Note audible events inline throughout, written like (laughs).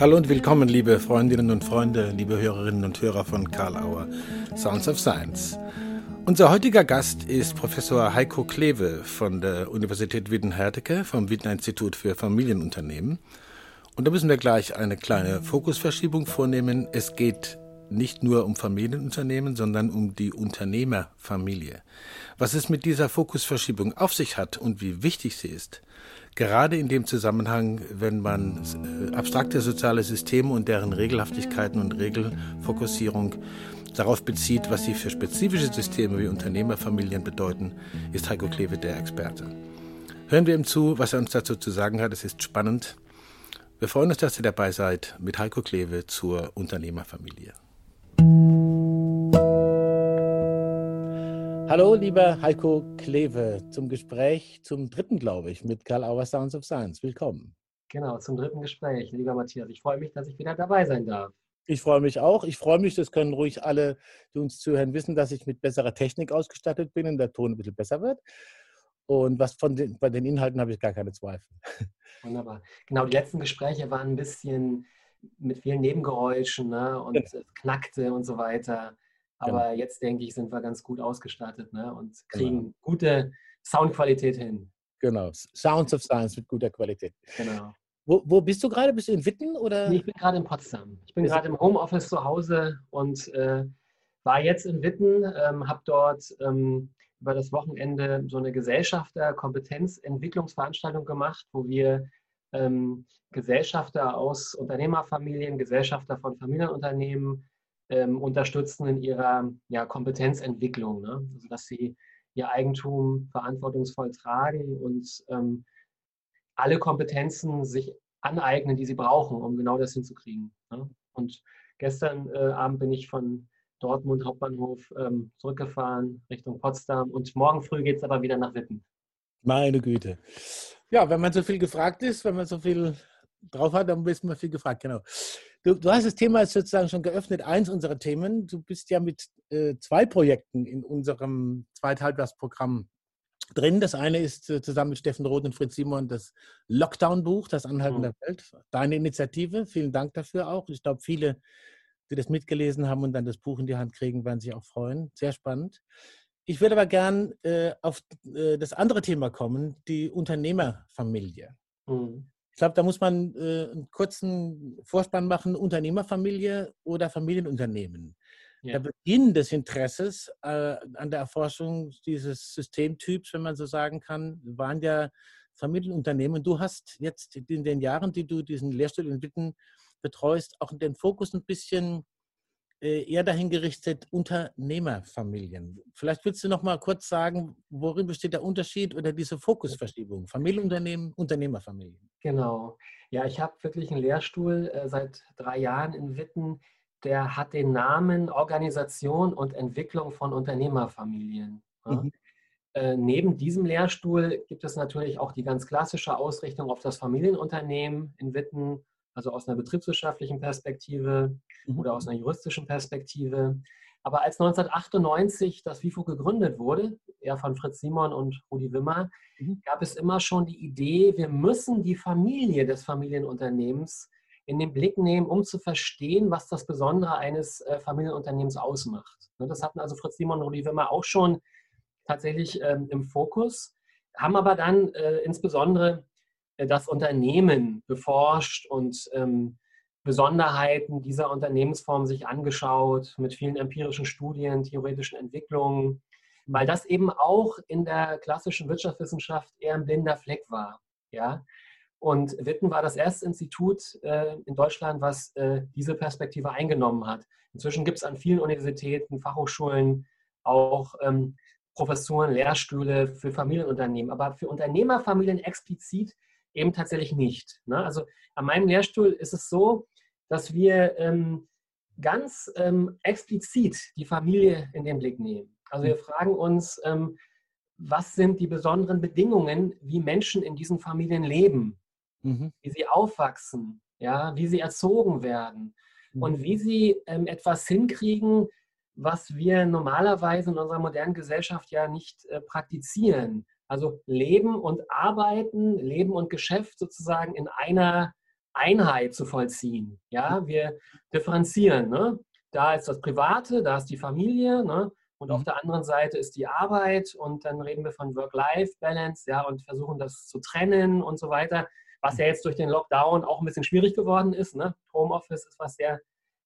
Hallo und willkommen, liebe Freundinnen und Freunde, liebe Hörerinnen und Hörer von Karl Auer, Sounds of Science. Unser heutiger Gast ist Professor Heiko Kleve von der Universität Witten-Herdecke vom Witten Institut für Familienunternehmen. Und da müssen wir gleich eine kleine Fokusverschiebung vornehmen. Es geht nicht nur um Familienunternehmen, sondern um die Unternehmerfamilie. Was es mit dieser Fokusverschiebung auf sich hat und wie wichtig sie ist, gerade in dem Zusammenhang, wenn man äh, abstrakte soziale Systeme und deren Regelhaftigkeiten und Regelfokussierung darauf bezieht, was sie für spezifische Systeme wie Unternehmerfamilien bedeuten, ist Heiko Kleve der Experte. Hören wir ihm zu, was er uns dazu zu sagen hat. Es ist spannend. Wir freuen uns, dass ihr dabei seid mit Heiko Kleve zur Unternehmerfamilie. Hallo, lieber Heiko Kleve, zum Gespräch zum dritten, glaube ich, mit Karl Auer Sounds of Science. Willkommen. Genau, zum dritten Gespräch, lieber Matthias. Ich freue mich, dass ich wieder dabei sein darf. Ich freue mich auch. Ich freue mich, das können ruhig alle, die uns zuhören, wissen, dass ich mit besserer Technik ausgestattet bin und der Ton ein bisschen besser wird. Und was von den, bei den Inhalten habe ich gar keine Zweifel. (laughs) Wunderbar. Genau, die letzten Gespräche waren ein bisschen mit vielen Nebengeräuschen ne? und genau. es knackte und so weiter. Aber genau. jetzt denke ich, sind wir ganz gut ausgestattet ne? und kriegen genau. gute Soundqualität hin. Genau, Sounds of Science mit guter Qualität. Genau. Wo, wo bist du gerade? Bist du in Witten? Oder? Nee, ich bin gerade in Potsdam. Ich bin gerade im Homeoffice zu Hause und äh, war jetzt in Witten, ähm, habe dort ähm, über das Wochenende so eine Gesellschafter-Kompetenzentwicklungsveranstaltung gemacht, wo wir ähm, Gesellschafter aus Unternehmerfamilien, Gesellschafter von Familienunternehmen ähm, unterstützen in ihrer ja, Kompetenzentwicklung. Ne? Also, dass sie ihr Eigentum verantwortungsvoll tragen und ähm, alle Kompetenzen sich aneignen, die sie brauchen, um genau das hinzukriegen. Ne? Und gestern äh, Abend bin ich von Dortmund Hauptbahnhof ähm, zurückgefahren Richtung Potsdam und morgen früh geht es aber wieder nach Witten. Meine Güte. Ja, wenn man so viel gefragt ist, wenn man so viel drauf hat, dann ist man viel gefragt, genau. Du, du hast das Thema sozusagen schon geöffnet, eins unserer Themen. Du bist ja mit äh, zwei Projekten in unserem Zweithalbjahresprogramm drin. Das eine ist äh, zusammen mit Steffen Roth und Fritz Simon das Lockdown-Buch, das Anhalten mhm. der Welt. Deine Initiative, vielen Dank dafür auch. Ich glaube, viele, die das mitgelesen haben und dann das Buch in die Hand kriegen, werden sich auch freuen. Sehr spannend. Ich würde aber gern äh, auf äh, das andere Thema kommen, die Unternehmerfamilie. Mhm. Ich glaube, da muss man äh, einen kurzen Vorspann machen, Unternehmerfamilie oder Familienunternehmen. Ja. Der Beginn des Interesses äh, an der Erforschung dieses Systemtyps, wenn man so sagen kann, waren ja Familienunternehmen. Du hast jetzt in den Jahren, die du diesen Lehrstuhl in Witten betreust, auch den Fokus ein bisschen eher dahin gerichtet, Unternehmerfamilien. Vielleicht willst du noch mal kurz sagen, worin besteht der Unterschied oder diese Fokusverschiebung? Familienunternehmen, Unternehmerfamilien. Genau. Ja, ich habe wirklich einen Lehrstuhl äh, seit drei Jahren in Witten, der hat den Namen Organisation und Entwicklung von Unternehmerfamilien. Ja. Mhm. Äh, neben diesem Lehrstuhl gibt es natürlich auch die ganz klassische Ausrichtung auf das Familienunternehmen in Witten, also aus einer betriebswirtschaftlichen Perspektive mhm. oder aus einer juristischen Perspektive. Aber als 1998 das WIFO gegründet wurde, ja von Fritz Simon und Rudi Wimmer, mhm. gab es immer schon die Idee, wir müssen die Familie des Familienunternehmens in den Blick nehmen, um zu verstehen, was das Besondere eines äh, Familienunternehmens ausmacht. Ne, das hatten also Fritz Simon und Rudi Wimmer auch schon tatsächlich ähm, im Fokus, haben aber dann äh, insbesondere das Unternehmen beforscht und ähm, Besonderheiten dieser Unternehmensform sich angeschaut, mit vielen empirischen Studien, theoretischen Entwicklungen, weil das eben auch in der klassischen Wirtschaftswissenschaft eher ein blinder Fleck war. Ja? Und Witten war das erste Institut äh, in Deutschland, was äh, diese Perspektive eingenommen hat. Inzwischen gibt es an vielen Universitäten, Fachhochschulen auch ähm, Professuren, Lehrstühle für Familienunternehmen, aber für Unternehmerfamilien explizit eben tatsächlich nicht. Ne? Also an meinem Lehrstuhl ist es so, dass wir ähm, ganz ähm, explizit die Familie in den Blick nehmen. Also wir fragen uns, ähm, was sind die besonderen Bedingungen, wie Menschen in diesen Familien leben? mhm. wie sie aufwachsen, ja, wie sie erzogen werden mhm. und wie sie ähm, etwas hinkriegen, was wir normalerweise in unserer modernen Gesellschaft ja nicht äh, praktizieren. Also Leben und Arbeiten, Leben und Geschäft sozusagen in einer Einheit zu vollziehen. Ja, wir differenzieren. Ne? Da ist das Private, da ist die Familie, ne? und mhm. auf der anderen Seite ist die Arbeit und dann reden wir von Work-Life-Balance, ja, und versuchen das zu trennen und so weiter, was ja jetzt durch den Lockdown auch ein bisschen schwierig geworden ist. Ne? Homeoffice ist was sehr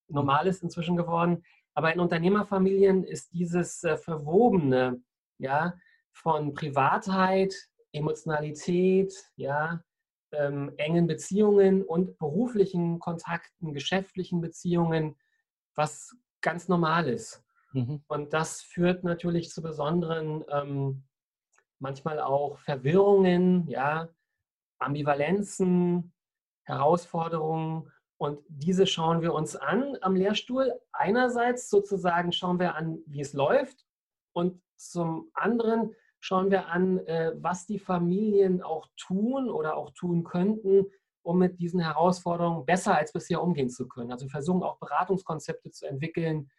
Normales inzwischen geworden. Aber in Unternehmerfamilien ist dieses äh, Verwobene, ja, von Privatheit, Emotionalität, ja, ähm, engen Beziehungen und beruflichen Kontakten, geschäftlichen Beziehungen, was ganz normal ist. Mhm. Und das führt natürlich zu besonderen, ähm, manchmal auch Verwirrungen, ja, Ambivalenzen, Herausforderungen. Und diese schauen wir uns an am Lehrstuhl. Einerseits sozusagen schauen wir an, wie es läuft. Und zum anderen schauen wir an, äh, was die Familien auch tun oder auch tun könnten, um mit diesen Herausforderungen besser als bisher umgehen zu können. Also wir versuchen auch Beratungskonzepte zu entwickeln,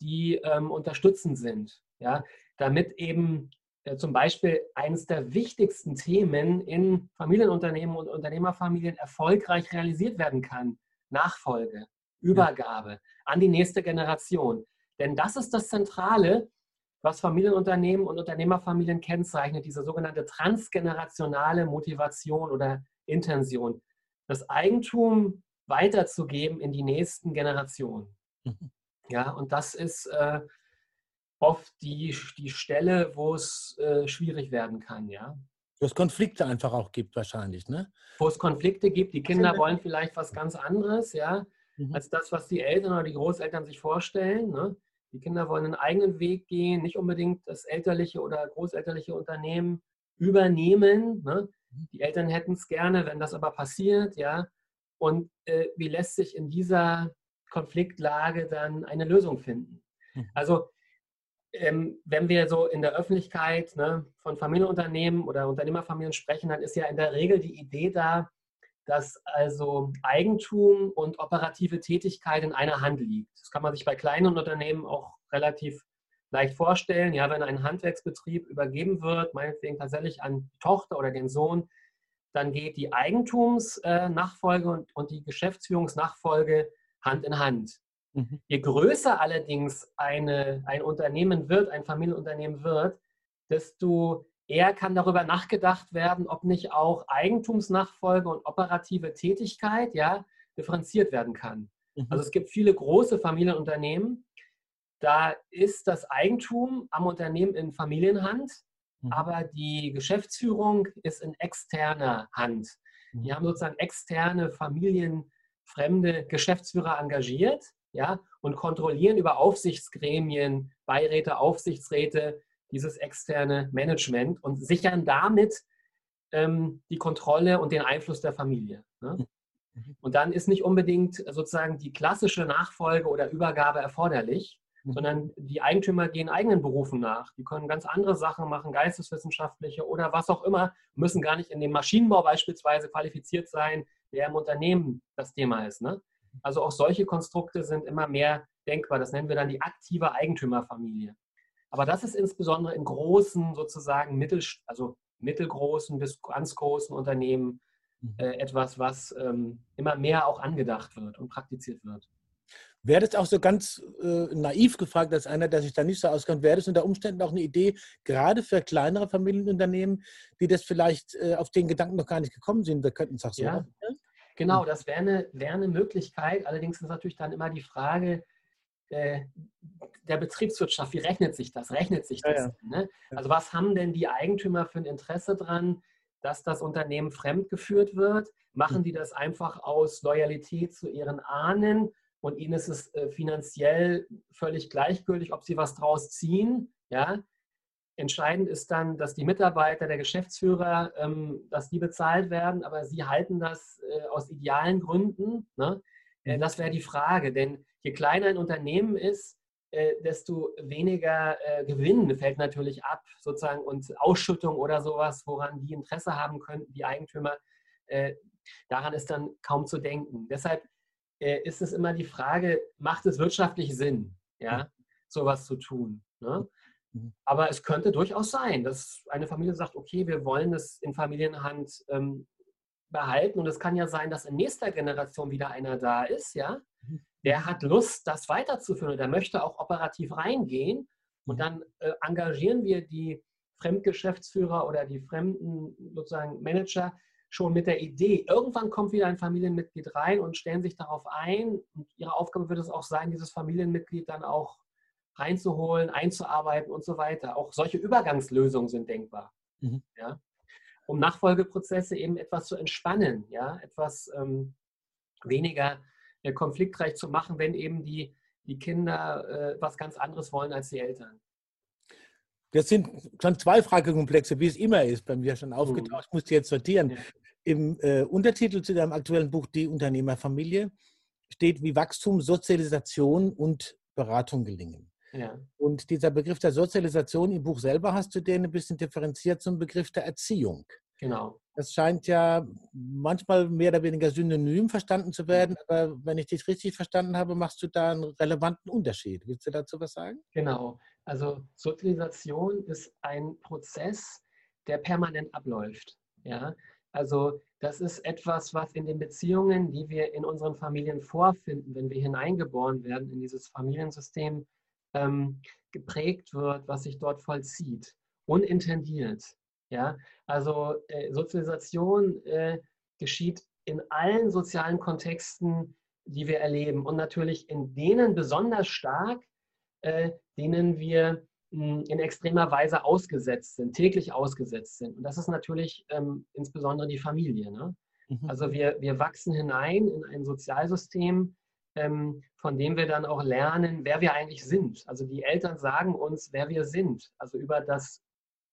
die ähm, unterstützend sind, ja, damit eben äh, zum Beispiel eines der wichtigsten Themen in Familienunternehmen und Unternehmerfamilien erfolgreich realisiert werden kann. Nachfolge, Übergabe ja. an die nächste Generation. Denn das ist das Zentrale, was Familienunternehmen und Unternehmerfamilien kennzeichnet, diese sogenannte transgenerationale Motivation oder Intention, das Eigentum weiterzugeben in die nächsten Generationen. Mhm. Ja, und das ist äh, oft die, die Stelle, wo es äh, schwierig werden kann, ja. Wo es Konflikte einfach auch gibt, wahrscheinlich, ne? Wo es Konflikte gibt. Die Kinder wollen vielleicht was ganz anderes, ja, mhm. als das, was die Eltern oder die Großeltern sich vorstellen. Ne? Die Kinder wollen einen eigenen Weg gehen, nicht unbedingt das elterliche oder großelterliche Unternehmen übernehmen. Ne? Mhm. Die Eltern hätten es gerne, wenn das aber passiert, ja. Und äh, wie lässt sich in dieser Konfliktlage dann eine Lösung finden? Mhm. Also ähm, wenn wir so in der Öffentlichkeit ne, von Familienunternehmen oder Unternehmerfamilien sprechen, dann ist ja in der Regel die Idee da, dass also Eigentum und operative Tätigkeit in einer Hand liegt. Das kann man sich bei kleinen Unternehmen auch relativ leicht vorstellen. Ja, wenn ein Handwerksbetrieb übergeben wird, meinetwegen tatsächlich an die Tochter oder den Sohn, dann geht die Eigentumsnachfolge und, und die Geschäftsführungsnachfolge Hand in Hand. Mhm. Je größer allerdings eine, ein Unternehmen wird, ein Familienunternehmen wird, desto eher kann darüber nachgedacht werden, ob nicht auch Eigentumsnachfolge und operative Tätigkeit ja, differenziert werden kann. Mhm. Also es gibt viele große Familienunternehmen, da ist das Eigentum am Unternehmen in Familienhand, mhm. aber die Geschäftsführung ist in externer Hand. Die mhm. haben sozusagen externe familienfremde Geschäftsführer engagiert ja, und kontrollieren über Aufsichtsgremien, Beiräte, Aufsichtsräte dieses externe Management und sichern damit ähm, die Kontrolle und den Einfluss der Familie. Ne? Mhm. Und dann ist nicht unbedingt sozusagen die klassische Nachfolge oder Übergabe erforderlich, mhm. sondern die Eigentümer gehen eigenen Berufen nach. Die können ganz andere Sachen machen, geisteswissenschaftliche oder was auch immer, müssen gar nicht in dem Maschinenbau beispielsweise qualifiziert sein, der im Unternehmen das Thema ist. Ne? Also auch solche Konstrukte sind immer mehr denkbar. Das nennen wir dann die aktive Eigentümerfamilie. Aber das ist insbesondere in großen, sozusagen mittel, also mittelgroßen bis ganz großen Unternehmen mhm. äh, etwas, was ähm, immer mehr auch angedacht wird und praktiziert wird. Wäre das auch so ganz äh, naiv gefragt, als einer, der sich da nicht so auskennt, wäre das unter Umständen auch eine Idee, gerade für kleinere Familienunternehmen, die das vielleicht äh, auf den Gedanken noch gar nicht gekommen sind? Wir könnten es auch so ja. machen. Genau, das wäre eine, wär eine Möglichkeit. Allerdings ist natürlich dann immer die Frage äh, der Betriebswirtschaft, wie rechnet sich das? Rechnet sich das? Ja, ja. Ne? Also was haben denn die Eigentümer für ein Interesse dran, dass das Unternehmen fremdgeführt wird? Machen hm. die das einfach aus Loyalität zu ihren Ahnen und ihnen ist es äh, finanziell völlig gleichgültig, ob sie was draus ziehen? Ja? Entscheidend ist dann, dass die Mitarbeiter, der Geschäftsführer, ähm, dass die bezahlt werden, aber sie halten das äh, aus idealen Gründen. Ne? Mhm. das wäre die Frage, denn je kleiner ein Unternehmen ist, äh, desto weniger äh, Gewinn fällt natürlich ab, sozusagen, und Ausschüttung oder sowas, woran die Interesse haben könnten, die Eigentümer, äh, daran ist dann kaum zu denken. Deshalb äh, ist es immer die Frage, macht es wirtschaftlich Sinn, ja, sowas zu tun? Ne? Mhm. Aber es könnte durchaus sein, dass eine Familie sagt, okay, wir wollen es in Familienhand ähm, behalten. Und es kann ja sein, dass in nächster Generation wieder einer da ist, ja. Der hat Lust, das weiterzuführen und der möchte auch operativ reingehen. Und dann äh, engagieren wir die Fremdgeschäftsführer oder die fremden sozusagen Manager schon mit der Idee. Irgendwann kommt wieder ein Familienmitglied rein und stellen sich darauf ein. Und ihre Aufgabe wird es auch sein, dieses Familienmitglied dann auch reinzuholen, einzuarbeiten und so weiter. Auch solche Übergangslösungen sind denkbar. Mhm. Ja? Um Nachfolgeprozesse eben etwas zu entspannen, ja? etwas ähm, weniger konfliktreich zu machen, wenn eben die, die Kinder äh, was ganz anderes wollen als die Eltern. Das sind schon zwei Fragekomplexe, wie es immer ist, bei mir schon mhm. aufgetaucht. Ich muss die jetzt sortieren. Ja. Im äh, Untertitel zu deinem aktuellen Buch Die Unternehmerfamilie steht, wie Wachstum, Sozialisation und Beratung gelingen. Ja. Und dieser Begriff der Sozialisation im Buch selber hast du den ein bisschen differenziert zum Begriff der Erziehung. Genau. Das scheint ja manchmal mehr oder weniger synonym verstanden zu werden, aber wenn ich dich richtig verstanden habe, machst du da einen relevanten Unterschied. Willst du dazu was sagen? Genau. Also Sozialisation ist ein Prozess, der permanent abläuft. Ja? Also das ist etwas, was in den Beziehungen, die wir in unseren Familien vorfinden, wenn wir hineingeboren werden in dieses Familiensystem, ähm, geprägt wird, was sich dort vollzieht, unintendiert. Ja? Also äh, Sozialisation äh, geschieht in allen sozialen Kontexten, die wir erleben und natürlich in denen besonders stark, äh, denen wir hm, in extremer Weise ausgesetzt sind, täglich ausgesetzt sind. Und das ist natürlich ähm, insbesondere die Familie. Ne? Mhm. Also wir, wir wachsen hinein in ein Sozialsystem, ähm, von dem wir dann auch lernen, wer wir eigentlich sind. Also die Eltern sagen uns, wer wir sind. Also über, das,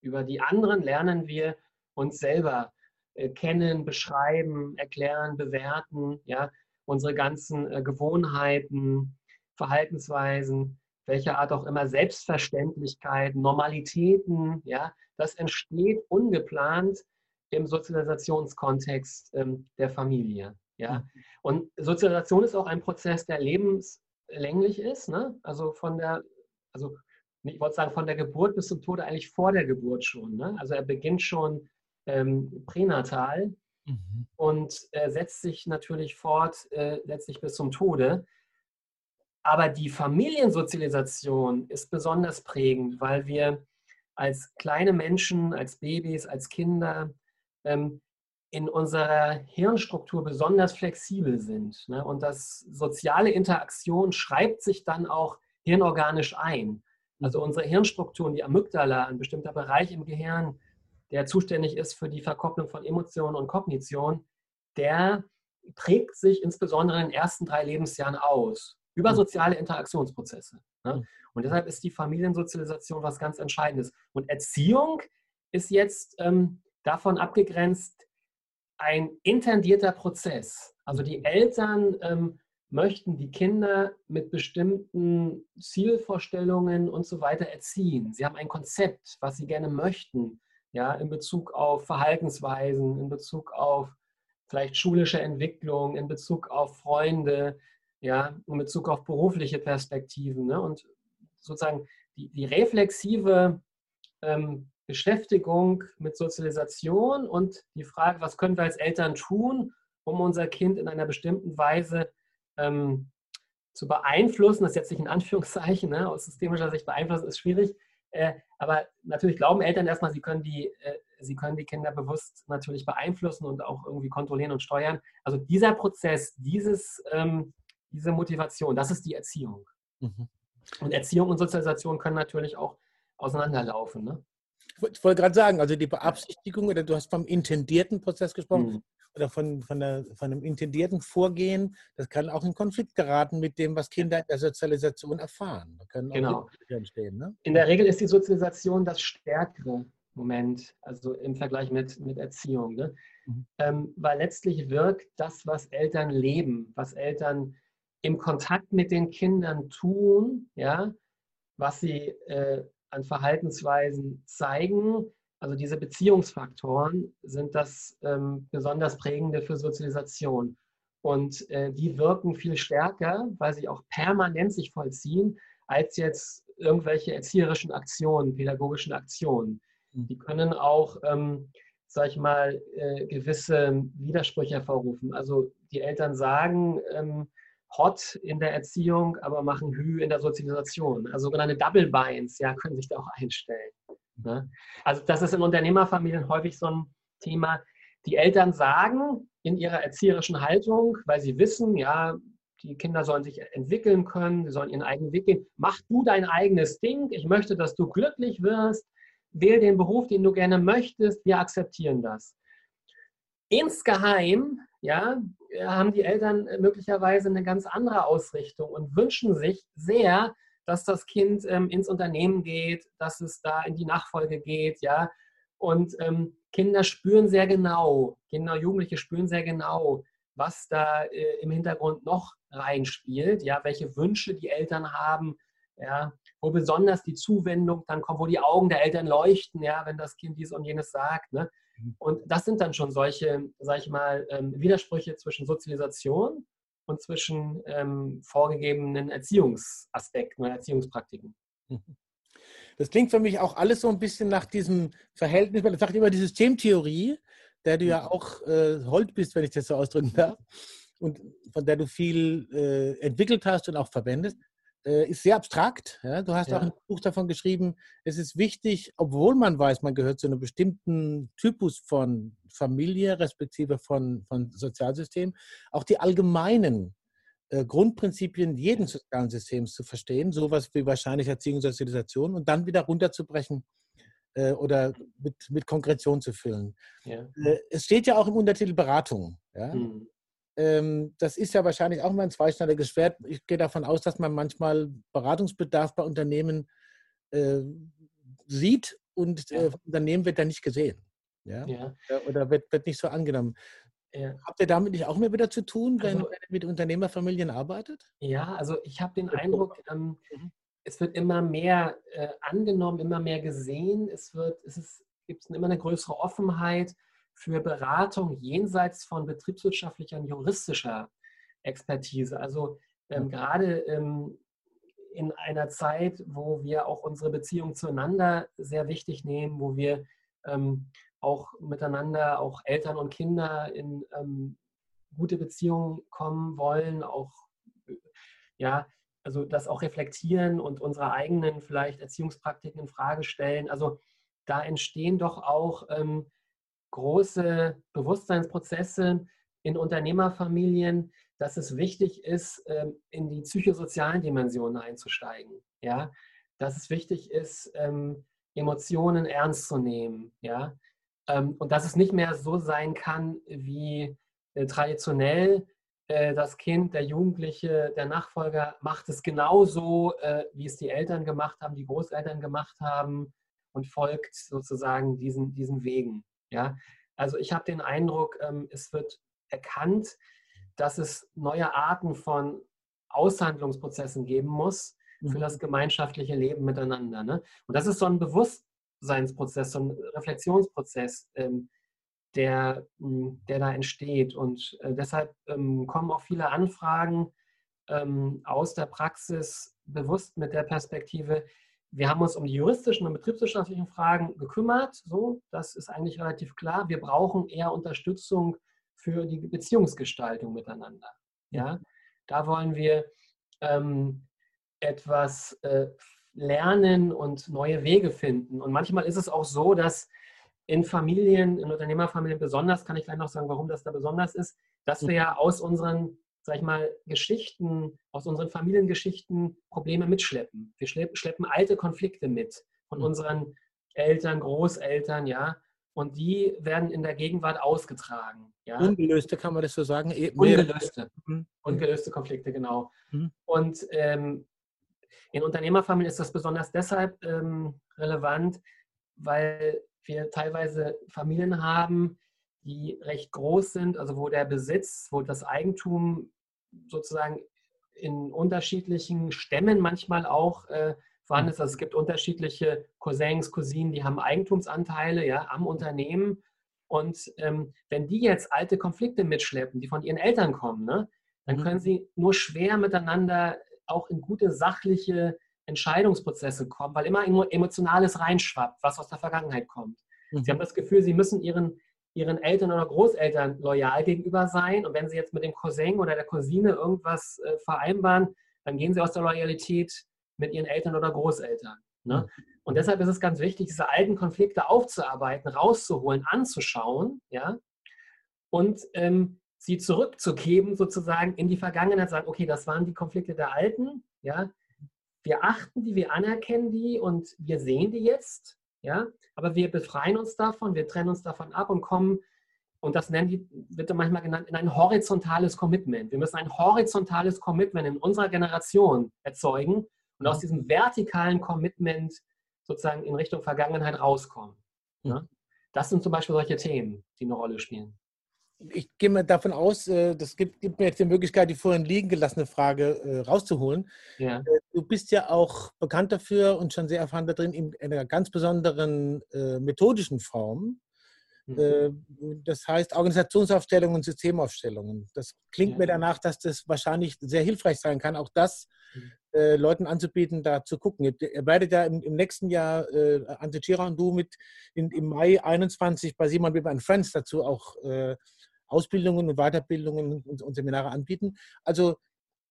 über die anderen lernen wir uns selber äh, kennen, beschreiben, erklären, bewerten, ja, unsere ganzen äh, Gewohnheiten, Verhaltensweisen, welcher Art auch immer, Selbstverständlichkeiten, Normalitäten, ja, das entsteht ungeplant im Sozialisationskontext ähm, der Familie. Ja? Mhm. Und Sozialisation ist auch ein Prozess, der lebenslänglich ist. Ne? Also von der, also ich wollte sagen, von der Geburt bis zum Tode, eigentlich vor der Geburt schon. Ne? Also er beginnt schon ähm, pränatal mhm. und äh, setzt sich natürlich fort, äh, letztlich bis zum Tode. Aber die Familiensozialisation ist besonders prägend, weil wir als kleine Menschen, als Babys, als Kinder ähm, in unserer Hirnstruktur besonders flexibel sind. Ne? Und das soziale Interaktion schreibt sich dann auch hirnorganisch ein. Also unsere Hirnstrukturen, die Amygdala, ein bestimmter Bereich im Gehirn, der zuständig ist für die Verkopplung von Emotionen und Kognition, der prägt sich insbesondere in den ersten drei Lebensjahren aus über mhm. soziale Interaktionsprozesse. Ne? Mhm. Und deshalb ist die Familiensozialisation was ganz Entscheidendes. Und Erziehung ist jetzt ähm, davon abgegrenzt, ein intendierter Prozess. Also die Eltern ähm, möchten die Kinder mit bestimmten Zielvorstellungen und so weiter erziehen. Sie haben ein Konzept, was sie gerne möchten, ja, in Bezug auf Verhaltensweisen, in Bezug auf vielleicht schulische Entwicklung, in Bezug auf Freunde, ja, in Bezug auf berufliche Perspektiven. Ne? Und sozusagen die, die reflexive ähm, Beschäftigung mit Sozialisation und die Frage, was können wir als Eltern tun, um unser Kind in einer bestimmten Weise ähm, zu beeinflussen, das setze ich in Anführungszeichen, ne, aus systemischer Sicht beeinflussen ist schwierig, äh, aber natürlich glauben Eltern erstmal, sie können, die, äh, sie können die Kinder bewusst natürlich beeinflussen und auch irgendwie kontrollieren und steuern. Also dieser Prozess, dieses, ähm, diese Motivation, das ist die Erziehung. Mhm. Und Erziehung und Sozialisation können natürlich auch auseinanderlaufen. Ne? Ich wollte gerade sagen, also die Beabsichtigung, oder du hast vom intendierten Prozess gesprochen, mhm. Oder von, von, der, von einem intendierten Vorgehen, das kann auch in Konflikt geraten mit dem, was Kinder in der Sozialisation erfahren. Da können genau. entstehen. Ne? In der Regel ist die Sozialisation das stärkere Moment, also im Vergleich mit, mit Erziehung. Ne? Mhm. Ähm, weil letztlich wirkt das, was Eltern leben, was Eltern im Kontakt mit den Kindern tun, ja, was sie äh, an Verhaltensweisen zeigen. Also diese Beziehungsfaktoren sind das ähm, besonders prägende für Sozialisation. Und äh, die wirken viel stärker, weil sie auch permanent sich vollziehen, als jetzt irgendwelche erzieherischen Aktionen, pädagogischen Aktionen. Mhm. Die können auch ähm, sag ich mal, äh, gewisse Widersprüche hervorrufen. Also die Eltern sagen, ähm, hot in der Erziehung, aber machen Hü in der Sozialisation. Also sogenannte Double Binds, ja, können sich da auch einstellen. Ne? Also das ist in Unternehmerfamilien häufig so ein Thema. Die Eltern sagen in ihrer erzieherischen Haltung, weil sie wissen, ja, die Kinder sollen sich entwickeln können, sie sollen ihren eigenen Weg gehen. Mach du dein eigenes Ding. Ich möchte, dass du glücklich wirst. Wähl den Beruf, den du gerne möchtest. Wir akzeptieren das. Insgeheim ja, haben die Eltern möglicherweise eine ganz andere Ausrichtung und wünschen sich sehr, dass das Kind ähm, ins Unternehmen geht, dass es da in die Nachfolge geht, ja. Und ähm, Kinder spüren sehr genau, Kinder, Jugendliche spüren sehr genau, was da äh, im Hintergrund noch reinspielt, ja, welche Wünsche die Eltern haben, ja, wo besonders die Zuwendung dann kommt, wo die Augen der Eltern leuchten, ja, wenn das Kind dies und jenes sagt. Ne? Mhm. Und das sind dann schon solche, sag ich mal, ähm, Widersprüche zwischen Sozialisation und zwischen ähm, vorgegebenen Erziehungsaspekten oder Erziehungspraktiken. Das klingt für mich auch alles so ein bisschen nach diesem Verhältnis, man sagt immer die Systemtheorie, der du ja mhm. auch äh, hold bist, wenn ich das so ausdrücken darf, und von der du viel äh, entwickelt hast und auch verwendest ist sehr abstrakt. Ja? Du hast ja. auch ein Buch davon geschrieben, es ist wichtig, obwohl man weiß, man gehört zu einem bestimmten Typus von Familie, respektive von, von Sozialsystem, auch die allgemeinen äh, Grundprinzipien jeden sozialen Systems zu verstehen, sowas wie wahrscheinlich Erziehung und Sozialisation, und dann wieder runterzubrechen äh, oder mit, mit Konkretion zu füllen. Ja. Äh, es steht ja auch im Untertitel Beratung. Ja? Mhm das ist ja wahrscheinlich auch mal ein zweischneidiges Schwert. Ich gehe davon aus, dass man manchmal Beratungsbedarf bei Unternehmen äh, sieht und äh, Unternehmen wird da nicht gesehen. Ja? ja. Oder wird, wird nicht so angenommen. Ja. Habt ihr damit nicht auch mehr wieder zu tun, wenn also, ihr mit Unternehmerfamilien arbeitet? Ja, also ich habe den Eindruck, ähm, mhm. es wird immer mehr äh, angenommen, immer mehr gesehen. Es wird, es ist, gibt immer eine größere Offenheit für Beratung jenseits von betriebswirtschaftlicher und juristischer Expertise. Also ähm, gerade ähm, in einer Zeit, wo wir auch unsere Beziehung zueinander sehr wichtig nehmen, wo wir ähm, auch miteinander, auch Eltern und Kinder in ähm, gute Beziehungen kommen wollen, auch ja, also das auch reflektieren und unsere eigenen vielleicht Erziehungspraktiken in Frage stellen. Also da entstehen doch auch ähm, große Bewusstseinsprozesse in Unternehmerfamilien, dass es wichtig ist, ähm, in die psychosozialen Dimensionen einzusteigen. Ja? Dass es wichtig ist, ähm, Emotionen ernst zu nehmen. Ja? Ähm, und dass es nicht mehr so sein kann wie äh, traditionell, äh, das Kind, der Jugendliche, der Nachfolger macht es genauso, äh, wie es die Eltern gemacht haben, die Großeltern gemacht haben und folgt sozusagen diesen, diesen Wegen. Ja? Also ich habe den Eindruck, ähm, es wird erkannt, dass es neue Arten von Aushandlungsprozessen geben muss für mhm. das gemeinschaftliche Leben miteinander. Ne? Und das ist so ein Bewusstseinsprozess, so ein Reflexionsprozess, ähm, der, hm, der da entsteht. Und äh, deshalb ähm, kommen auch viele Anfragen aus der Praxis bewusst mit der Perspektive, wir haben uns um die juristischen und betriebswirtschaftlichen Fragen gekümmert. So, das ist eigentlich relativ klar. Wir brauchen eher Unterstützung für die Beziehungsgestaltung miteinander. Ja, da wollen wir ähm, etwas äh, lernen und neue Wege finden. Und manchmal ist es auch so, dass in Familien, in Unternehmerfamilien besonders, kann ich gleich noch sagen, warum das da besonders ist, dass wir ja aus unseren sag ich mal, Geschichten, aus unseren Familiengeschichten Probleme mitschleppen. Wir schleppen alte Konflikte mit von mhm. unseren Eltern, Großeltern, ja. Und die werden in der Gegenwart ausgetragen. Ja? Ungelöste, kann man das so sagen? E ungelöste. Mhm. Ungelöste Konflikte, genau. Mhm. Und ähm, in Unternehmerfamilien ist das besonders deshalb ähm, relevant, weil wir teilweise Familien haben, die recht groß sind, also wo der Besitz, wo das Eigentum sozusagen in unterschiedlichen Stämmen manchmal auch äh, vorhanden ist. Also es gibt unterschiedliche Cousins, Cousinen, die haben Eigentumsanteile ja, am Unternehmen. Und ähm, wenn die jetzt alte Konflikte mitschleppen, die von ihren Eltern kommen, ne, dann mhm. können sie nur schwer miteinander auch in gute sachliche Entscheidungsprozesse kommen, weil immer Emotionales reinschwappt, was aus der Vergangenheit kommt. Mhm. Sie haben das Gefühl, sie müssen ihren, ihren Eltern oder Großeltern loyal gegenüber sein. Und wenn sie jetzt mit dem Cousin oder der Cousine irgendwas äh, vereinbaren, dann gehen sie aus der Loyalität mit ihren Eltern oder Großeltern. Ne? Und deshalb ist es ganz wichtig, diese alten Konflikte aufzuarbeiten, rauszuholen, anzuschauen, ja, und ähm, sie zurückzugeben, sozusagen in die Vergangenheit, sagen, okay, das waren die Konflikte der Alten, ja, wir achten die, wir anerkennen die und wir sehen die jetzt, ja, aber wir befreien uns davon, wir trennen uns davon ab und kommen, und das nennen die, wird manchmal genannt, in ein horizontales Commitment. Wir müssen ein horizontales Commitment in unserer Generation erzeugen und aus mhm. diesem vertikalen Commitment sozusagen in Richtung Vergangenheit rauskommen. Ja? Das sind zum Beispiel solche Themen, die eine Rolle spielen ich gehe mal davon aus, äh, das gibt, gibt, mir jetzt die Möglichkeit, die vorhin liegen gelassene Frage äh, rauszuholen. Ja. Äh, du bist ja auch bekannt dafür und schon sehr erfahren darin in einer ganz besonderen methodischen Form. Mhm. Das heißt Organisationsaufstellungen und Systemaufstellungen. Das klingt ja. mir danach, dass das wahrscheinlich sehr hilfreich sein kann, auch das mhm. Leuten anzubieten, da zu gucken. Ihr werdet ja im, im nächsten Jahr, äh, Ante Chira und du, mit in, im Mai 21 bei Simon Weber Friends dazu auch äh, Ausbildungen und Weiterbildungen und, und Seminare anbieten. Also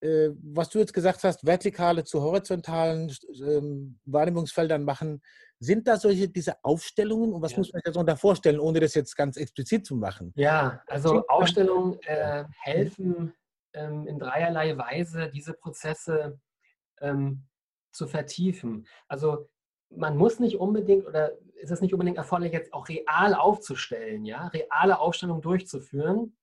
äh, was du jetzt gesagt hast, vertikale zu horizontalen ähm, Wahrnehmungsfeldern machen, sind da solche diese Aufstellungen und was ja. muss man sich darunter vorstellen, ohne das jetzt ganz explizit zu machen? Ja, also Aufstellungen äh, helfen ähm, in dreierlei Weise, diese Prozesse ähm, zu vertiefen. Also man muss nicht unbedingt oder ist es nicht unbedingt erforderlich, jetzt auch real aufzustellen, ja, reale Aufstellungen durchzuführen.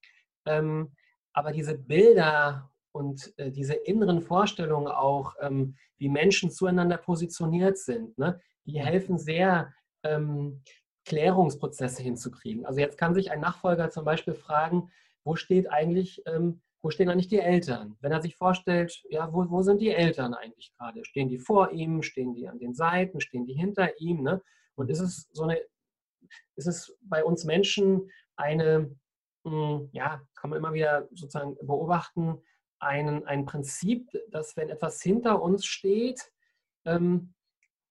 Ähm, aber diese Bilder und äh, diese inneren Vorstellungen auch, ähm, wie Menschen zueinander positioniert sind, ne, die helfen sehr, ähm, Klärungsprozesse hinzukriegen. Also jetzt kann sich ein Nachfolger zum Beispiel fragen, wo steht eigentlich ähm, wo stehen eigentlich die Eltern? Wenn er sich vorstellt, ja, wo, wo sind die Eltern eigentlich gerade? Stehen die vor ihm? Stehen die an den Seiten? Stehen die hinter ihm? Ne? Und ist es so eine, ist es bei uns Menschen eine, hm, ja, kann man immer wieder sozusagen beobachten, ein, ein Prinzip, dass wenn etwas hinter uns steht, ähm,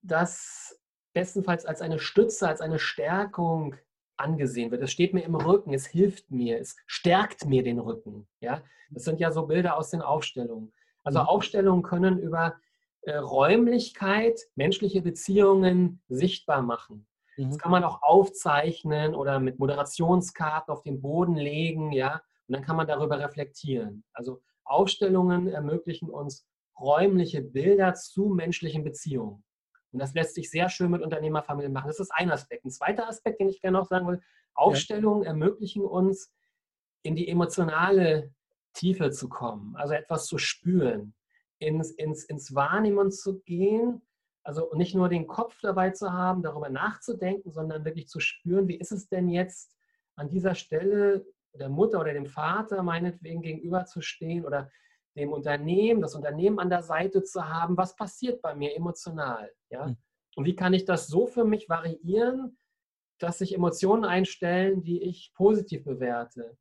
das bestenfalls als eine Stütze, als eine Stärkung angesehen wird. Es steht mir im Rücken, es hilft mir, es stärkt mir den Rücken. Ja? Das sind ja so Bilder aus den Aufstellungen. Also mhm. Aufstellungen können über äh, Räumlichkeit menschliche Beziehungen sichtbar machen. Mhm. Das kann man auch aufzeichnen oder mit Moderationskarten auf den Boden legen, ja, und dann kann man darüber reflektieren. Also Aufstellungen ermöglichen uns räumliche Bilder zu menschlichen Beziehungen. Und das lässt sich sehr schön mit Unternehmerfamilien machen. Das ist ein Aspekt. Ein zweiter Aspekt, den ich gerne noch sagen will, Aufstellungen ja. ermöglichen uns, in die emotionale Tiefe zu kommen, also etwas zu spüren, ins, ins, ins Wahrnehmen zu gehen, also nicht nur den Kopf dabei zu haben, darüber nachzudenken, sondern wirklich zu spüren, wie ist es denn jetzt an dieser Stelle der Mutter oder dem Vater meinetwegen gegenüber zu stehen oder dem Unternehmen, das Unternehmen an der Seite zu haben, was passiert bei mir emotional, ja? Hm. Und wie kann ich das so für mich variieren, dass sich Emotionen einstellen, die ich positiv bewerte,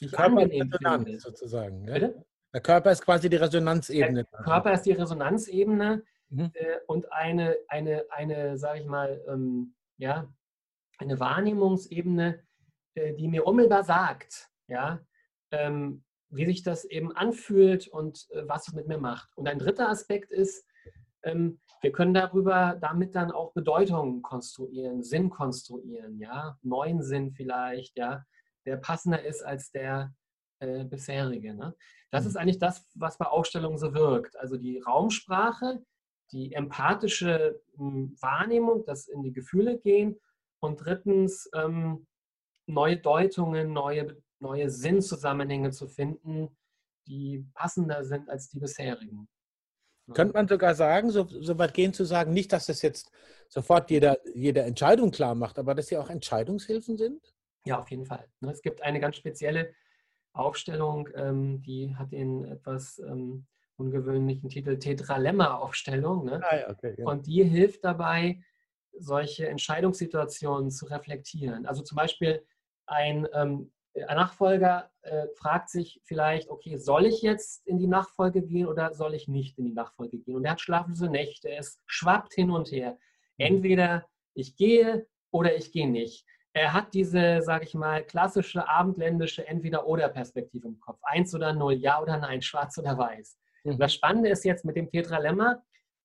die ich Körper angenehm finde. sozusagen. Ja? Der Körper ist quasi die Resonanzebene. Der Körper ist die Resonanzebene mhm. äh, und eine, eine, eine sage ich mal, ähm, ja, eine Wahrnehmungsebene, äh, die mir unmittelbar sagt, ja, ähm, wie sich das eben anfühlt und äh, was es mit mir macht. Und ein dritter Aspekt ist, ähm, wir können darüber damit dann auch Bedeutung konstruieren, Sinn konstruieren, ja, neuen Sinn vielleicht, ja, der passender ist als der äh, bisherige. Ne? Das mhm. ist eigentlich das, was bei Aufstellungen so wirkt. Also die Raumsprache, die empathische mh, hm, Wahrnehmung, das in die Gefühle gehen und drittens ähm, neue Deutungen, neue neue Sinnzusammenhänge zu finden, die passender sind als die bisherigen. Könnte man sogar sagen, so, so weit gehen zu sagen, nicht, dass das jetzt sofort jeder, jede Entscheidung klar macht, aber dass sie auch Entscheidungshilfen sind? Ja, auf jeden Fall. Ne, es gibt eine ganz spezielle Aufstellung, ähm, die hat den etwas ähm, ungewöhnlichen Titel Tetralemma-Aufstellung. Ne? Ah, ja, okay, ja. Und die hilft dabei, solche Entscheidungssituationen zu reflektieren. Also zum Beispiel ein ähm, ein Nachfolger äh, fragt sich vielleicht, okay, soll ich jetzt in die Nachfolge gehen oder soll ich nicht in die Nachfolge gehen? Und er hat schlaflose Nächte, es schwappt hin und her. Mhm. Entweder ich gehe oder ich gehe nicht. Er hat diese, sage ich mal, klassische abendländische Entweder-Oder-Perspektive im Kopf. Eins oder null, ja oder nein, schwarz oder weiß. Mhm. Das Spannende ist jetzt mit dem Tetralemma,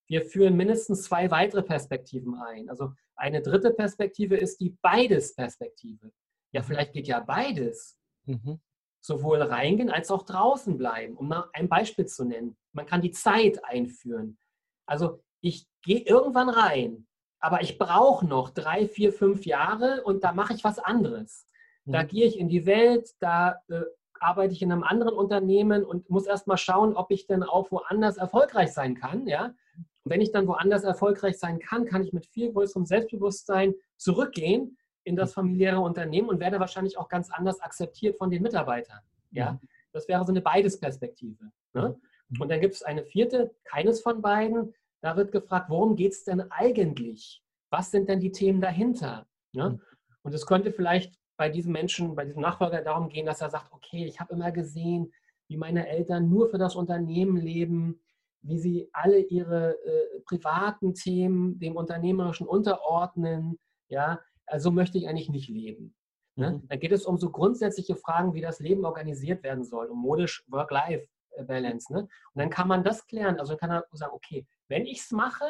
wir führen mindestens zwei weitere Perspektiven ein. Also eine dritte Perspektive ist die Beides-Perspektive. Ja, vielleicht geht ja beides. Mhm. Sowohl reingehen als auch draußen bleiben, um mal ein Beispiel zu nennen. Man kann die Zeit einführen. Also ich gehe irgendwann rein, aber ich brauche noch drei, vier, fünf Jahre und da mache ich was anderes. Da mhm. gehe ich in die Welt, da äh, arbeite ich in einem anderen Unternehmen und muss erst mal schauen, ob ich denn auch woanders erfolgreich sein kann. Ja? Und wenn ich dann woanders erfolgreich sein kann, kann ich mit viel größerem Selbstbewusstsein zurückgehen in das familiäre Unternehmen und werde wahrscheinlich auch ganz anders akzeptiert von den Mitarbeitern. Ja? Mhm. Das wäre so eine Beides-Perspektive. Ne? Mhm. Und dann gibt es eine vierte, keines von beiden. Da wird gefragt, worum geht es denn eigentlich? Was sind denn die Themen dahinter? Ne? Mhm. Und es könnte vielleicht bei diesem Menschen, bei diesem Nachfolger darum gehen, dass er sagt, okay, ich habe immer gesehen, wie meine Eltern nur für das Unternehmen leben, wie sie alle ihre äh, privaten Themen dem Unternehmerischen unterordnen. Ja, also möchte ich eigentlich nicht leben. Ne? Mhm. Da geht es um so grundsätzliche Fragen, wie das Leben organisiert werden soll, um modisch Work-Life-Balance. Ne? Und dann kann man das klären. Also kann er sagen, okay, wenn ich es mache,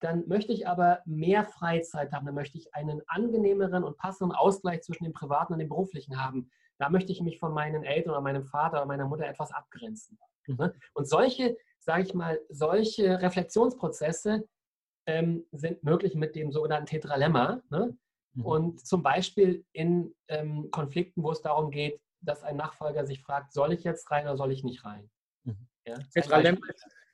dann möchte ich aber mehr Freizeit haben, dann möchte ich einen angenehmeren und passenden Ausgleich zwischen dem privaten und dem beruflichen haben. Da möchte ich mich von meinen Eltern oder meinem Vater oder meiner Mutter etwas abgrenzen. Mhm. Ne? Und solche sage ich mal, solche Reflexionsprozesse ähm, sind möglich mit dem sogenannten Tetralemma. Ne? Mhm. Und zum Beispiel in ähm, Konflikten, wo es darum geht, dass ein Nachfolger sich fragt, soll ich jetzt rein oder soll ich nicht rein? Mhm. Ja?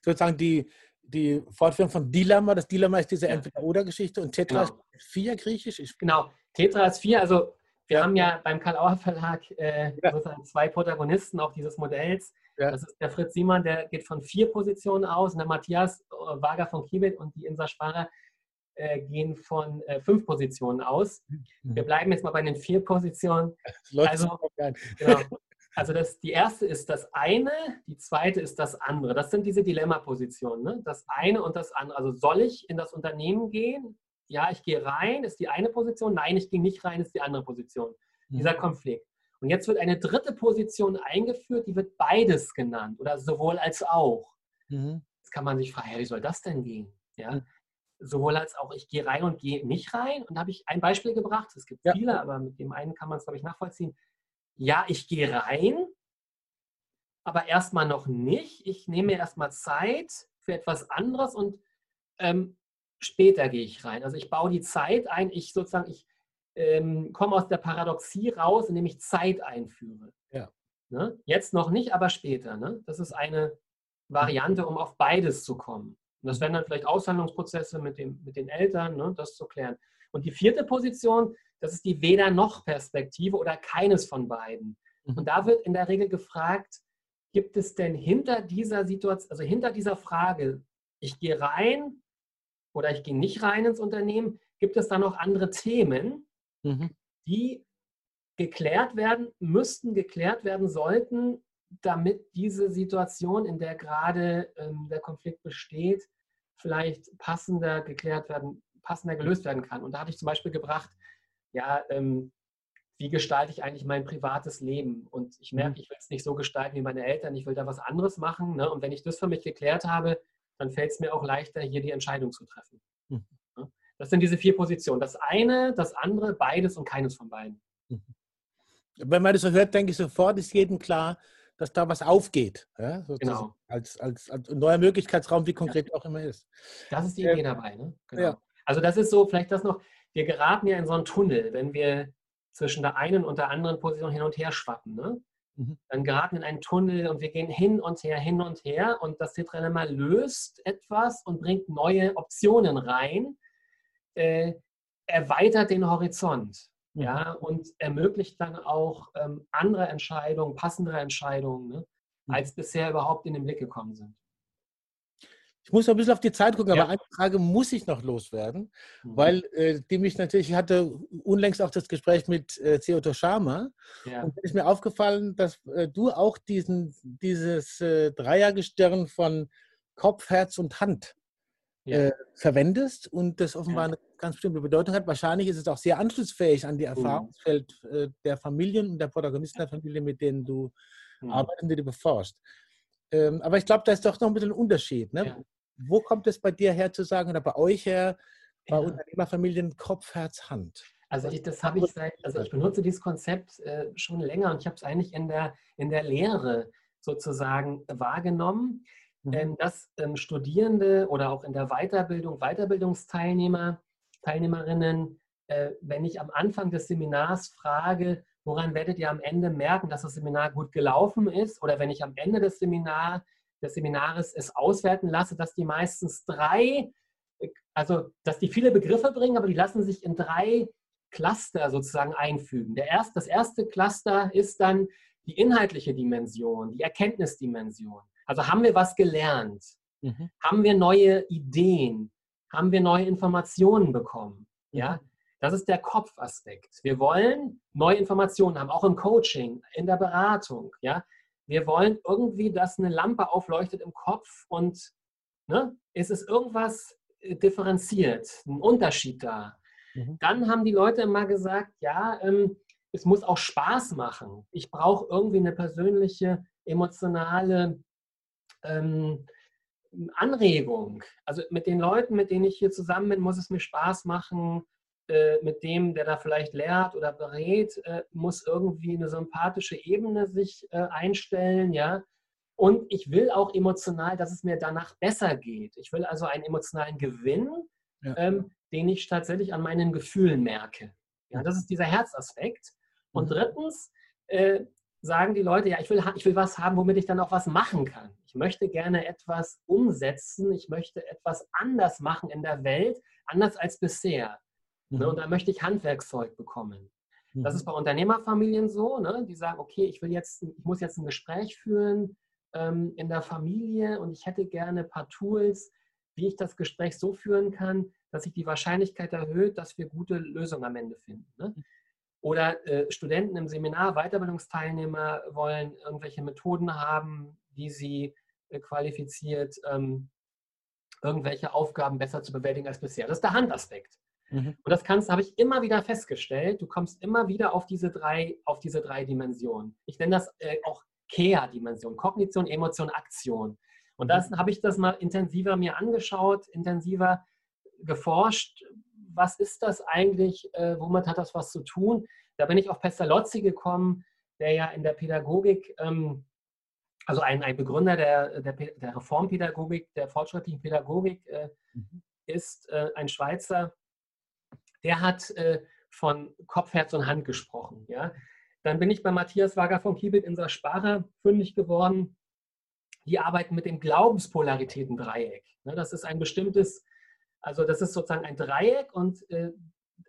Sozusagen die, die Fortführung von Dilemma. Das Dilemma ist diese ja. Entweder-Oder-Geschichte und Tetra genau. ist vier griechisch. Ich genau, Tetra ist vier. Also wir ja. haben ja beim Karl-Auer Verlag äh, sozusagen zwei Protagonisten auch dieses Modells. Ja. Das ist der Fritz Siemann, der geht von vier Positionen aus, und der Matthias äh, Wager von Kibet und die Insa Sparer äh, gehen von äh, fünf Positionen aus. Mhm. Wir bleiben jetzt mal bei den vier Positionen. Also, genau. also das, die erste ist das eine, die zweite ist das andere. Das sind diese Dilemma-Positionen. Ne? Das eine und das andere. Also soll ich in das Unternehmen gehen? Ja, ich gehe rein, ist die eine Position. Nein, ich gehe nicht rein, ist die andere Position. Mhm. Dieser Konflikt. Und jetzt wird eine dritte Position eingeführt, die wird beides genannt oder sowohl als auch. Mhm. Jetzt kann man sich fragen, wie soll das denn gehen? Ja? Sowohl als auch, ich gehe rein und gehe nicht rein. Und da habe ich ein Beispiel gebracht. Es gibt ja. viele, aber mit dem einen kann man es, glaube ich, nachvollziehen. Ja, ich gehe rein, aber erstmal noch nicht. Ich nehme mir erstmal Zeit für etwas anderes und ähm, später gehe ich rein. Also ich baue die Zeit ein, ich sozusagen, ich ähm, komme aus der Paradoxie raus, indem ich Zeit einführe. Ja. Ne? Jetzt noch nicht, aber später. Ne? Das ist eine Variante, um auf beides zu kommen. Und das wären dann vielleicht Aushandlungsprozesse mit, dem, mit den Eltern, ne? das zu klären. Und die vierte Position, das ist die Weder-noch-Perspektive oder keines von beiden. Mhm. Und da wird in der Regel gefragt, gibt es denn hinter dieser Situation, also hinter dieser Frage, ich gehe rein oder ich gehe nicht rein ins Unternehmen, gibt es da noch andere Themen, mhm. die geklärt werden müssten, geklärt werden sollten, damit diese Situation, in der gerade ähm, der Konflikt besteht, vielleicht passender geklärt werden, passender gelöst werden kann. Und da hatte ich zum Beispiel gebracht, ja, ähm, wie gestalte ich eigentlich mein privates Leben? Und ich merke, mhm. ich will es nicht so gestalten wie meine Eltern, ich will da was anderes machen. Ne? Und wenn ich das für mich geklärt habe, dann fällt es mir auch leichter, hier die Entscheidung zu treffen. Mhm. Das sind diese vier Positionen. Das eine, das andere, beides und keines von beiden. Mhm. Wenn man das so hört, denke ich sofort, ist jedem klar, dass da was aufgeht. Ja? Genau. Als, als, als neuer Möglichkeitsraum, wie konkret ja. auch immer ist. Das ist die Idee ähm, dabei. Ne? Genau. Ja. Also das ist so, vielleicht das noch, wir geraten ja in so einen Tunnel, wenn wir zwischen der einen und der anderen Position hin und her schwappen. Ne? Mhm. Dann geraten in einen Tunnel und wir gehen hin und her, hin und her und das Tetralemma löst etwas und bringt neue Optionen rein, äh, erweitert den Horizont. Mhm. Ja, und ermöglicht dann auch ähm, andere Entscheidungen, passendere Entscheidungen, ne, mhm. als bisher überhaupt in den Blick gekommen sind. Ich muss noch ein bisschen auf die Zeit gucken, ja. aber eine Frage muss ich noch loswerden, mhm. weil äh, die mich natürlich, ich hatte unlängst auch das Gespräch mit äh, Theodor Schama ja. und ist mir aufgefallen, dass äh, du auch diesen, dieses äh, Dreiergestirn von Kopf, Herz und Hand ja. äh, verwendest und das offenbar eine ganz bestimmte Bedeutung hat. Wahrscheinlich ist es auch sehr anschlussfähig an die Mhm. Erfahrungsfeld äh, der Familien und der Protagonisten der Familie, mit denen du Mhm. arbeitest und die du beforschst. Ähm, aber ich glaube, da ist doch noch ein bisschen ein Unterschied. Ne? Ja. Wo kommt es bei dir her zu sagen oder bei euch her, bei Ja. Unternehmerfamilien Kopf, Herz, Hand? Also ich, das habe ich seit, also ich benutze dieses Konzept äh, schon länger und ich habe es eigentlich in der, in der Lehre sozusagen wahrgenommen, Mhm. ähm, dass ähm, Studierende oder auch in der Weiterbildung, Weiterbildungsteilnehmer, Teilnehmerinnen, äh, wenn ich am Anfang des Seminars frage, woran werdet ihr am Ende merken, dass das Seminar gut gelaufen ist? Oder wenn ich am Ende des, Seminar, des Seminares es auswerten lasse, dass die meistens drei, äh, also dass die viele Begriffe bringen, aber die lassen sich in drei Cluster sozusagen einfügen. Der erst, das erste Cluster ist dann die inhaltliche Dimension, die Erkenntnisdimension. Also haben wir was gelernt? Mhm. Haben wir neue Ideen? Haben wir neue Informationen bekommen? Ja, das ist der Kopfaspekt. Wir wollen neue Informationen haben, auch im Coaching, in der Beratung. Ja, wir wollen irgendwie, dass eine Lampe aufleuchtet im Kopf und ne, es ist irgendwas äh, differenziert, ein Unterschied da. Mhm. Dann haben die Leute immer gesagt, ja, ähm, es muss auch Spaß machen. Ich brauche irgendwie eine persönliche, emotionale ähm, Anregung. Also mit den Leuten, mit denen ich hier zusammen bin, muss es mir Spaß machen. Äh, mit dem, der da vielleicht lehrt oder berät, äh, muss irgendwie eine sympathische Ebene sich äh, einstellen, ja. Und ich will auch emotional, dass es mir danach besser geht. Ich will also einen emotionalen Gewinn, Ja. ähm, den ich tatsächlich an meinen Gefühlen merke. Ja, das ist dieser Herzaspekt. Und Mhm. drittens sagen die Leute, ja, ich will, ich will was haben, womit ich dann auch was machen kann. Ich möchte gerne etwas umsetzen, ich möchte etwas anders machen in der Welt, anders als bisher. Ne? Und da möchte ich Handwerkszeug bekommen. Das ist bei Unternehmerfamilien so, ne? die sagen, okay, ich will jetzt, ich muss jetzt ein Gespräch führen ähm, in der Familie und ich hätte gerne ein paar Tools, wie ich das Gespräch so führen kann, dass sich die Wahrscheinlichkeit erhöht, dass wir gute Lösungen am Ende finden. Ne? Oder äh, Studenten im Seminar, Weiterbildungsteilnehmer wollen irgendwelche Methoden haben, wie sie äh, qualifiziert ähm, irgendwelche Aufgaben besser zu bewältigen als bisher. Das ist der Handaspekt. Mhm. Und das kannst, habe ich immer wieder festgestellt. Du kommst immer wieder auf diese drei, auf diese drei Dimensionen. Ich nenne das äh, auch KEA-Dimension, Kognition, Emotion, Aktion. Und das habe ich das mal intensiver mir angeschaut, intensiver geforscht. Was ist das eigentlich? Äh, womit hat das was zu tun? Da bin ich auf Pestalozzi gekommen, der ja in der Pädagogik, ähm, also ein, ein Begründer der, der, der Reformpädagogik, der fortschrittlichen Pädagogik äh, Mhm. ist, äh, ein Schweizer, der hat äh, von Kopf, Herz und Hand gesprochen. Ja? Dann bin ich bei Matthias Wager von Kiebelt in Sparer fündig geworden. Die arbeiten mit dem Glaubenspolaritäten-Dreieck. Ne, das ist ein bestimmtes, also das ist sozusagen ein Dreieck und äh,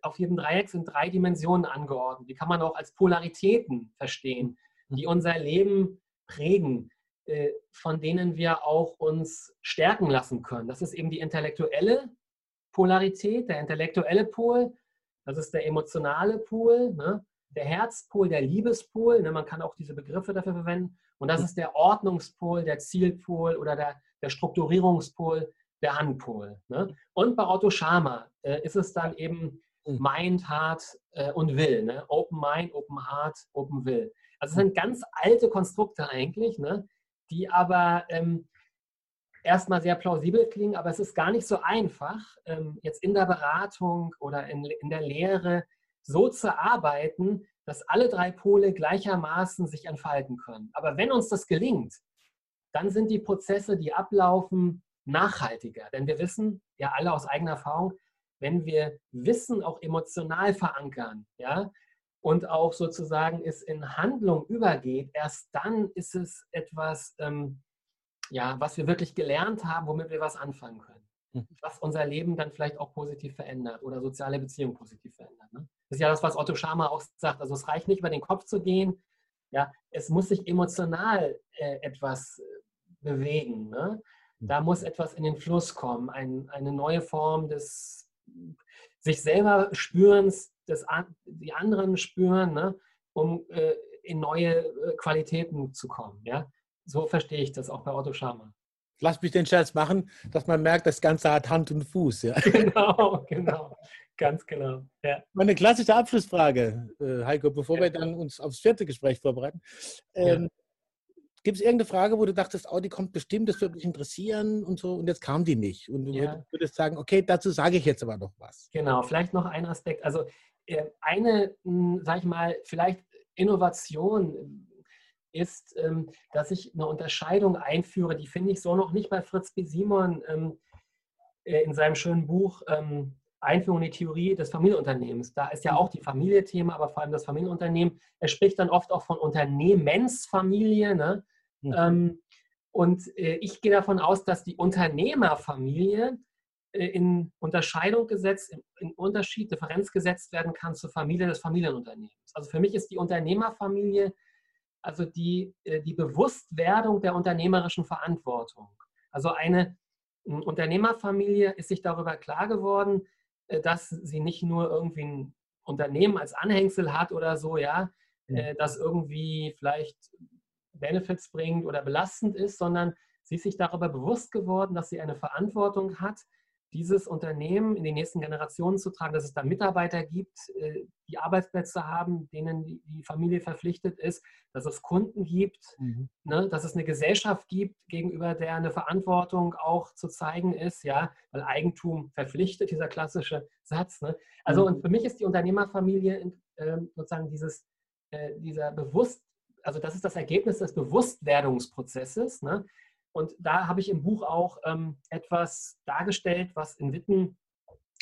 auf jedem Dreieck sind drei Dimensionen angeordnet. Die kann man auch als Polaritäten verstehen, die unser Leben prägen, äh, von denen wir auch uns stärken lassen können. Das ist eben die intellektuelle Polarität, der intellektuelle Pol, das ist der emotionale Pol, ne? der Herzpol, der Liebespol, ne? man kann auch diese Begriffe dafür verwenden, und das ist der Ordnungspol, der Zielpol oder der, der Strukturierungspol, der Handpol. Ne? Und bei Otto Schama äh, ist es dann eben Mind, Heart äh, und Will. Ne? Open Mind, Open Heart, Open Will. Also es sind ganz alte Konstrukte eigentlich, ne? die aber ähm, erstmal sehr plausibel klingen, aber es ist gar nicht so einfach, ähm, jetzt in der Beratung oder in, in der Lehre so zu arbeiten, dass alle drei Pole gleichermaßen sich entfalten können. Aber wenn uns das gelingt, dann sind die Prozesse, die ablaufen, nachhaltiger. Denn wir wissen ja alle aus eigener Erfahrung, wenn wir Wissen auch emotional verankern, ja, und auch sozusagen es in Handlung übergeht, erst dann ist es etwas, ähm, ja, was wir wirklich gelernt haben, womit wir was anfangen können. Mhm. Was unser Leben dann vielleicht auch positiv verändert oder soziale Beziehungen positiv verändert. Ne? Das ist ja das, was Otto Schama auch sagt. Also es reicht nicht, über den Kopf zu gehen. Ja, es muss sich emotional äh, etwas bewegen. Ne? Da muss etwas in den Fluss kommen, ein, eine neue Form des sich selber Spürens, des, die anderen spüren, ne? um äh, in neue äh, Qualitäten zu kommen. Ja? So verstehe ich das auch bei Otto Schama. lass mich den Scherz machen, dass man merkt, das Ganze hat Hand und Fuß. Ja. (laughs) Genau, genau. Ganz genau. Ja. Meine klassische Abschlussfrage, äh, Heiko, bevor ja. wir dann uns aufs vierte Gespräch vorbereiten. Ähm. Gibt es irgendeine Frage, wo du dachtest, oh, die kommt bestimmt, das würde mich interessieren und so, und jetzt kam die nicht. Und du ja. würdest sagen, okay, dazu sage ich jetzt aber noch was. Genau, vielleicht noch ein Aspekt. Also äh, eine, hm, sag ich mal, vielleicht Innovation ist, ähm, dass ich eine Unterscheidung einführe, die finde ich so noch nicht bei Fritz B. Simon ähm, äh, in seinem schönen Buch ähm, Einführung in die Theorie des Familienunternehmens. Da ist ja auch die Familie Thema, aber vor allem das Familienunternehmen. Er spricht dann oft auch von Unternehmensfamilie. Ne? Mhm. und äh, ich gehe davon aus, dass die Unternehmerfamilie in Unterscheidung gesetzt, in Unterschied, Differenz gesetzt werden kann zur Familie des Familienunternehmens. Also für mich ist die Unternehmerfamilie also die, äh, die Bewusstwerdung der unternehmerischen Verantwortung. Also eine hm, Unternehmerfamilie ist sich darüber klar geworden, äh, dass sie nicht nur irgendwie ein Unternehmen als Anhängsel hat oder so, ja, mhm. das irgendwie vielleicht Benefits bringt oder belastend ist, sondern sie ist sich darüber bewusst geworden, dass sie eine Verantwortung hat, dieses Unternehmen in die nächsten Generationen zu tragen, dass es da Mitarbeiter gibt, äh, die Arbeitsplätze haben, denen die Familie verpflichtet ist, dass es Kunden gibt, mhm. ne, dass es eine Gesellschaft gibt, gegenüber der eine Verantwortung auch zu zeigen ist, ja, weil Eigentum verpflichtet, dieser klassische Satz. Ne? Also mhm. und für mich ist die Unternehmerfamilie äh, sozusagen dieses, äh, dieser Bewusst, also das ist das Ergebnis des Bewusstwerdungsprozesses. Ne? Und da habe ich im Buch auch ähm, etwas dargestellt, was in Witten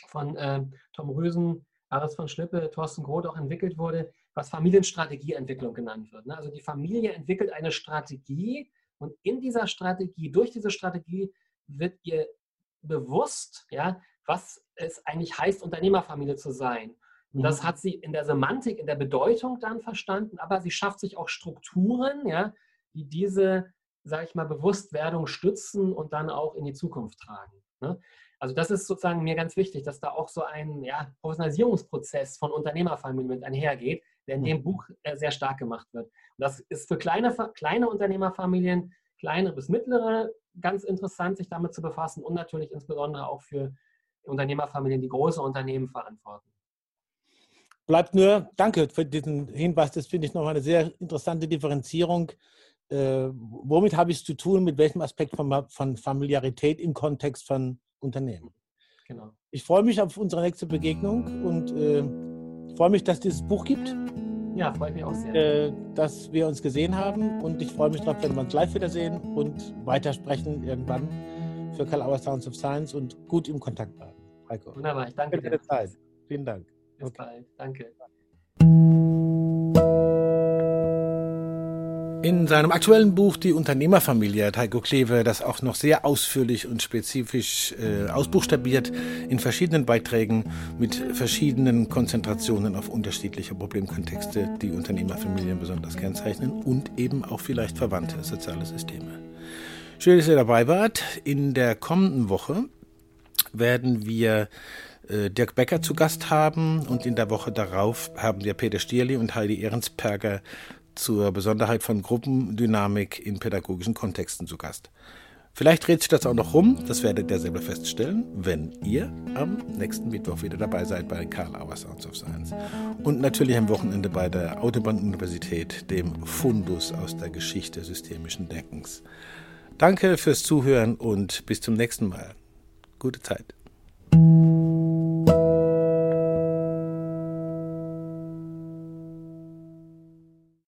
von äh, Tom Rösen, Aris von Schlippe, Thorsten Groth auch entwickelt wurde, was Familienstrategieentwicklung genannt wird. Ne? Also die Familie entwickelt eine Strategie und in dieser Strategie, durch diese Strategie wird ihr bewusst, ja, was es eigentlich heißt, Unternehmerfamilie zu sein. Und das mhm. hat sie in der Semantik, in der Bedeutung dann verstanden, aber sie schafft sich auch Strukturen, ja, die diese sage ich mal, Bewusstwerdung stützen und dann auch in die Zukunft tragen. Ne? Also das ist sozusagen mir ganz wichtig, dass da auch so ein ja, Professionalisierungsprozess von Unternehmerfamilien mit einhergeht, der in dem mhm. Buch äh, sehr stark gemacht wird. Und das ist für kleine, kleine Unternehmerfamilien, kleinere bis mittlere, ganz interessant, sich damit zu befassen und natürlich insbesondere auch für Unternehmerfamilien, die große Unternehmen verantworten. Bleibt nur, danke für diesen Hinweis, das finde ich nochmal eine sehr interessante Differenzierung äh, womit habe ich es zu tun, mit welchem Aspekt von, von Familiarität im Kontext von Unternehmen. Genau. Ich freue mich auf unsere nächste Begegnung und äh, freue mich, dass es dieses Buch gibt. Ja, freue mich auch sehr. Äh, dass wir uns gesehen haben und ich freue mich darauf, wenn wir uns live wiedersehen und weitersprechen irgendwann für Karl Auer Sounds of Science und gut im Kontakt bleiben. Heiko. Wunderbar, ich danke dir. Zeit. Vielen Dank. Bis okay. bald. Danke. In seinem aktuellen Buch Die Unternehmerfamilie hat Heiko Kleve das auch noch sehr ausführlich und spezifisch äh, ausbuchstabiert in verschiedenen Beiträgen mit verschiedenen Konzentrationen auf unterschiedliche Problemkontexte, die Unternehmerfamilien besonders kennzeichnen und eben auch vielleicht verwandte soziale Systeme. Schön, dass ihr dabei wart. In der kommenden Woche werden wir Dirk Becker zu Gast haben und in der Woche darauf haben wir Peter Stierli und Heidi Ehrensperger zur Besonderheit von Gruppendynamik in pädagogischen Kontexten zu Gast. Vielleicht dreht sich das auch noch rum, das werdet ihr selber feststellen, wenn ihr am nächsten Mittwoch wieder dabei seid bei Karl Auer Sounds of Science. Und natürlich am Wochenende bei der Autobahn-Universität, dem Fundus aus der Geschichte systemischen Denkens. Danke fürs Zuhören und bis zum nächsten Mal. Gute Zeit.